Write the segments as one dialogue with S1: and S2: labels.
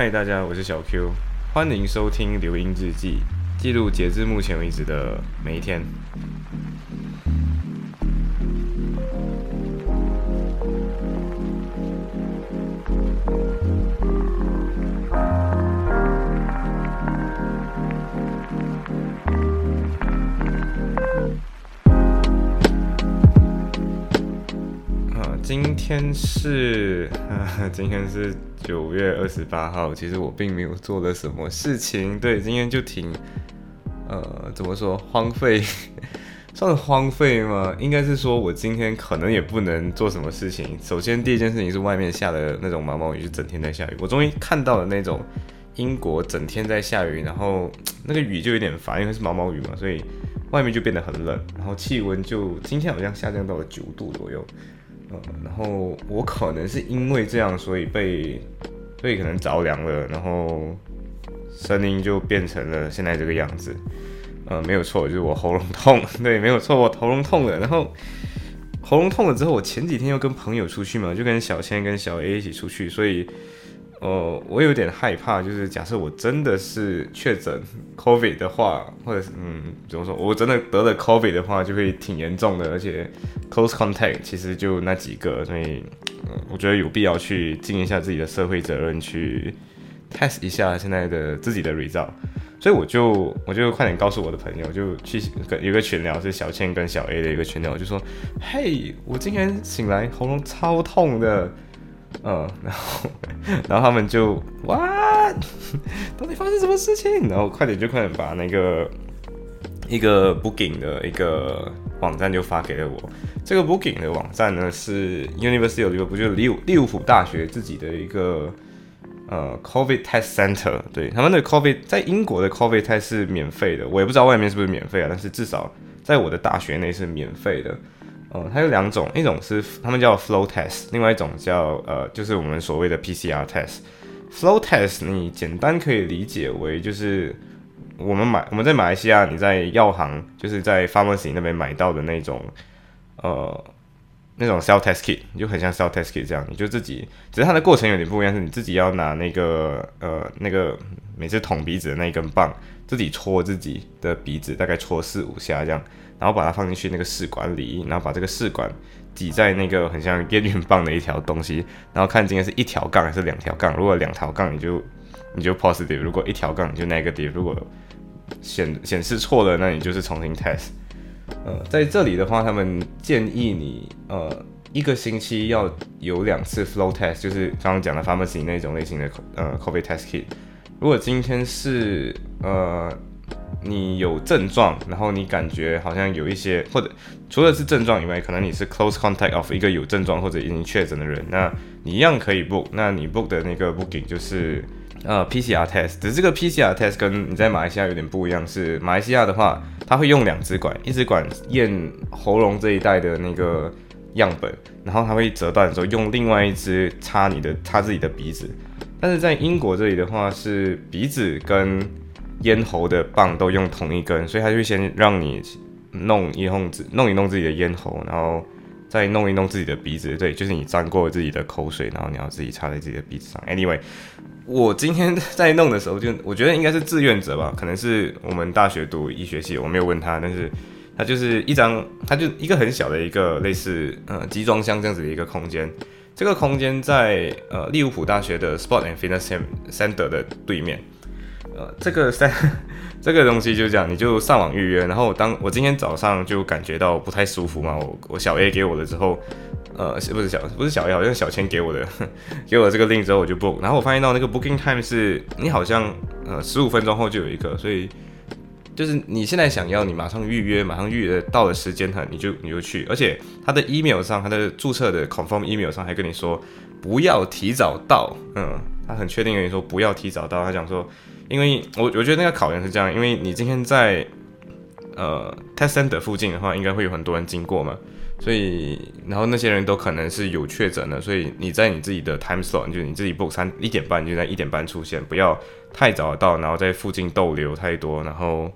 S1: 嗨，大家，我是小 Q，欢迎收听留音日记，记录截至目前为止的每一天。今天是，今天是九月二十八号。其实我并没有做了什么事情，对，今天就挺，呃，怎么说，荒废，算荒废吗？应该是说我今天可能也不能做什么事情。首先，第一件事情是外面下的那种毛毛雨，就整天在下雨。我终于看到了那种英国整天在下雨，然后 那个雨就有点烦，因为是毛毛雨嘛，所以外面就变得很冷，然后气温就今天好像下降到了九度左右。嗯，然后我可能是因为这样，所以被，被可能着凉了，然后声音就变成了现在这个样子。嗯，没有错，就是我喉咙痛。对，没有错，我喉咙痛了。然后喉咙痛了之后，我前几天又跟朋友出去嘛，就跟小千跟小 A 一起出去，所以。哦，我有点害怕，就是假设我真的是确诊 COVID 的话，或者是嗯，怎么说，我真的得了 COVID 的话，就会挺严重的，而且 close contact 其实就那几个，所以我觉得有必要去尽一下自己的社会责任，去 test 一下现在的自己的 result。所以我就我就快点告诉我的朋友，就去跟有个群聊是小倩跟小 A 的一个群聊，我就说，嘿，我今天醒来喉咙超痛的。嗯，然后，然后他们就哇，到底发生什么事情？然后快点就快点把那个一个 Booking 的一个网站就发给了我。这个 Booking 的网站呢是 University of 不就是利物利物浦大学自己的一个呃 Covid Test Center。对，他们的 Covid 在英国的 Covid Test 是免费的，我也不知道外面是不是免费啊，但是至少在我的大学内是免费的。哦，它有两种，一种是他们叫 flow test，另外一种叫呃，就是我们所谓的 PCR test。flow test 你简单可以理解为就是我们买我们在马来西亚你在药行就是在 pharmacy 那边买到的那种呃那种 self test kit，就很像 self test kit 这样，你就自己，只是它的过程有点不一样，是你自己要拿那个呃那个每次捅鼻子的那一根棒，自己戳自己的鼻子，大概戳四五下这样。然后把它放进去那个试管里，然后把这个试管挤在那个很像验孕棒的一条东西，然后看今天是一条杠还是两条杠。如果两条杠，你就你就 positive；如果一条杠，你就 negative。如果显显示错了，那你就是重新 test。呃，在这里的话，他们建议你呃一个星期要有两次 flow test，就是刚刚讲的 pharmacy 那种类型的呃 COVID test kit。如果今天是呃。你有症状，然后你感觉好像有一些，或者除了是症状以外，可能你是 close contact of 一个有症状或者已经确诊的人，那你一样可以 book。那你 book 的那个 booking 就是呃 PCR test。只是这个 PCR test 跟你在马来西亚有点不一样，是马来西亚的话，它会用两支管，一支管验喉咙这一带的那个样本，然后它会折断的时候用另外一支插你的插自己的鼻子。但是在英国这里的话，是鼻子跟咽喉的棒都用同一根，所以他就先让你弄一弄自弄一弄自己的咽喉，然后再弄一弄自己的鼻子。对，就是你沾过自己的口水，然后你要自己插在自己的鼻子上。Anyway，我今天在弄的时候，就我觉得应该是志愿者吧，可能是我们大学读医学系，我没有问他，但是他就是一张，他就一个很小的一个类似呃集装箱这样子的一个空间。这个空间在呃利物浦大学的 Sport and Fitness Center 的对面。呃，这个三 这个东西就这样，你就上网预约。然后当我今天早上就感觉到不太舒服嘛，我我小 A 给我的之后，呃，是不是小不是小 A，好像小千给我的，给我这个 link 之后我就 book。然后我发现到那个 booking time 是你好像呃十五分钟后就有一个，所以就是你现在想要你马上预约，马上预约到了时间哈，你就你就去。而且他的 email 上，他的注册的 confirm email 上还跟你说不要提早到，嗯，他很确定跟你说不要提早到，他讲说。因为我我觉得那个考验是这样，因为你今天在呃 test center 附近的话，应该会有很多人经过嘛，所以然后那些人都可能是有确诊的，所以你在你自己的 time slot，就你自己 book 三一点半就在一点半出现，不要太早到，然后在附近逗留太多，然后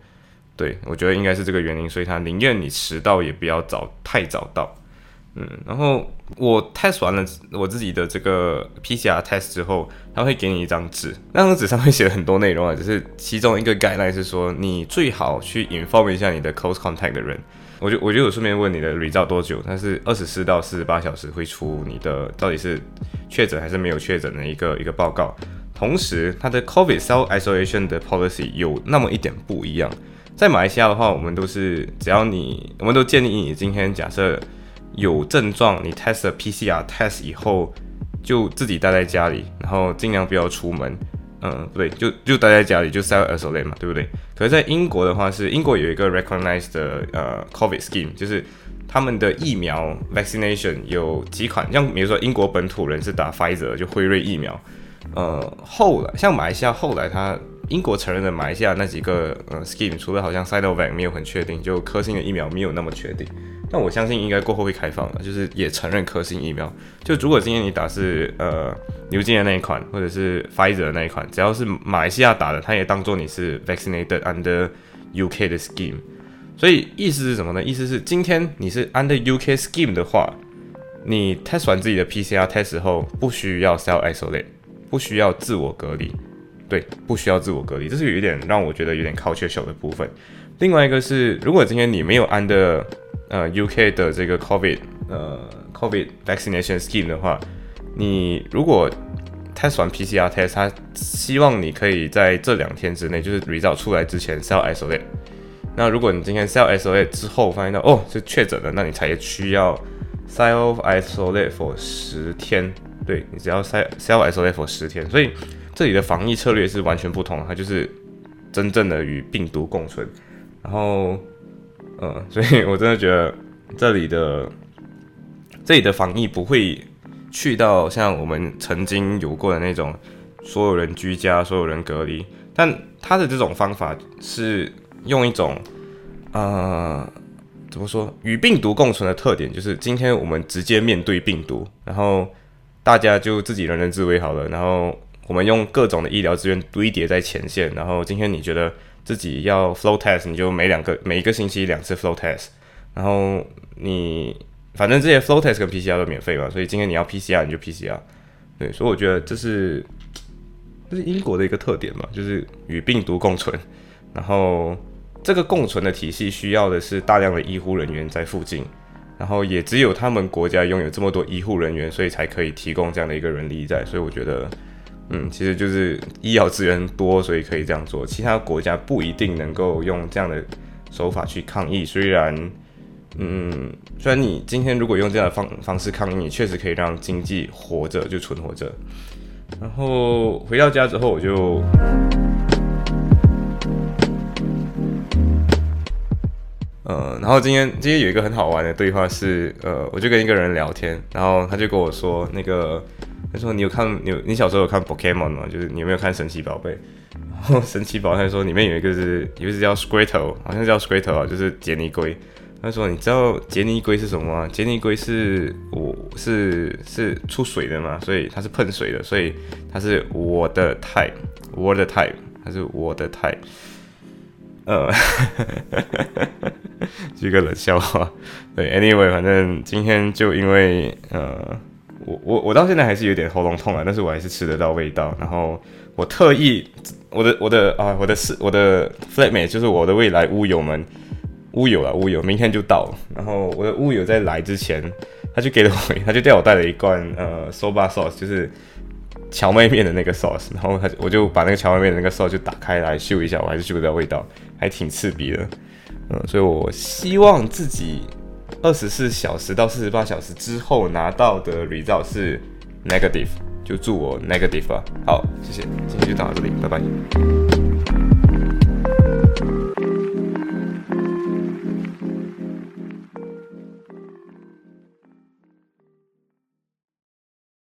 S1: 对我觉得应该是这个原因，所以他宁愿你迟到也不要早太早到。嗯，然后我 test 完了我自己的这个 PCR test 之后，他会给你一张纸，那张纸上会写了很多内容啊，只是其中一个概念是说，你最好去 inform 一下你的 close contact 的人。我就我就有顺便问你的 result 多久，它是二十四到四十八小时会出你的到底是确诊还是没有确诊的一个一个报告。同时，它的 COVID self isolation 的 policy 有那么一点不一样。在马来西亚的话，我们都是只要你，我们都建议你今天假设有症状，你 test PCR test 以后就自己待在家里，然后尽量不要出门。嗯，不对，就就待在家里，就 self isolate 嘛，对不对？可是，在英国的话，是英国有一个 recognized 的呃 COVID scheme，就是他们的疫苗 vaccination 有几款，像比如说英国本土人是打 Pfizer 就辉瑞疫苗，呃，后来像马来西亚后来他。英国承认的马来西亚那几个呃 scheme，除了好像 Sinovac 没有很确定，就科兴的疫苗没有那么确定。但我相信应该过后会开放的，就是也承认科兴疫苗。就如果今天你打是呃牛津的那一款，或者是 Pfizer 的那一款，只要是马来西亚打的，它也当做你是 vaccinated under UK 的 scheme。所以意思是什么呢？意思是今天你是 under UK scheme 的话，你 test 完自己的 PCR test 后，不需要 self isolate，不需要自我隔离。对，不需要自我隔离，这是有一点让我觉得有点 culture shock 的部分。另外一个是，如果今天你没有安的呃 UK 的这个 COVID 呃 COVID vaccination scheme 的话，你如果 test 完 PCR test，他希望你可以在这两天之内，就是 result 出来之前 self isolate。那如果你今天 self isolate 之后发现到哦是确诊了，那你才需要 self isolate for 十天。对你只要 self self isolate for 十天，所以。这里的防疫策略是完全不同，它就是真正的与病毒共存。然后，呃，所以我真的觉得这里的这里的防疫不会去到像我们曾经有过的那种所有人居家、所有人隔离。但他的这种方法是用一种呃，怎么说与病毒共存的特点，就是今天我们直接面对病毒，然后大家就自己人人自危好了，然后。我们用各种的医疗资源堆叠在前线，然后今天你觉得自己要 flow test，你就每两个每一个星期两次 flow test，然后你反正这些 flow test 跟 PCR 都免费嘛，所以今天你要 PCR 你就 PCR，对，所以我觉得这是这是英国的一个特点嘛，就是与病毒共存，然后这个共存的体系需要的是大量的医护人员在附近，然后也只有他们国家拥有这么多医护人员，所以才可以提供这样的一个人力在，所以我觉得。嗯，其实就是医疗资源多，所以可以这样做。其他国家不一定能够用这样的手法去抗疫。虽然，嗯，虽然你今天如果用这样的方方式抗疫，确实可以让经济活着就存活着。然后回到家之后，我就，呃，然后今天今天有一个很好玩的对话是，呃，我就跟一个人聊天，然后他就跟我说那个。他说：“你有看你有你小时候有看 Pokemon 吗？就是你有没有看神奇宝贝？然 后神奇宝贝说里面有一个是有，一个叫 Squirtle，好像叫 Squirtle 啊，就是杰尼龟。他说你知道杰尼龟是什么吗？杰尼龟是我是是出水的嘛，所以它是喷水的，所以它是我的 type，我的 type，它是我的 type。呃，是一个冷笑话。对，Anyway，反正今天就因为呃。”我我我到现在还是有点喉咙痛啊，但是我还是吃得到味道。然后我特意，我的我的啊，我的是我的 flatmate，就是我的未来乌友们，乌友啊乌友，明天就到。然后我的乌友在来之前，他就给了我，他就叫我带了一罐呃 soba sauce，就是荞麦面的那个 sauce。然后他我就把那个荞麦面的那个 sauce 就打开来嗅一下，我还是嗅不到味道，还挺刺鼻的。嗯，所以我希望自己。二十四小时到四十八小时之后拿到的 result 是 negative，就祝我 negative 啊。好，谢谢，今天就到这里，拜拜。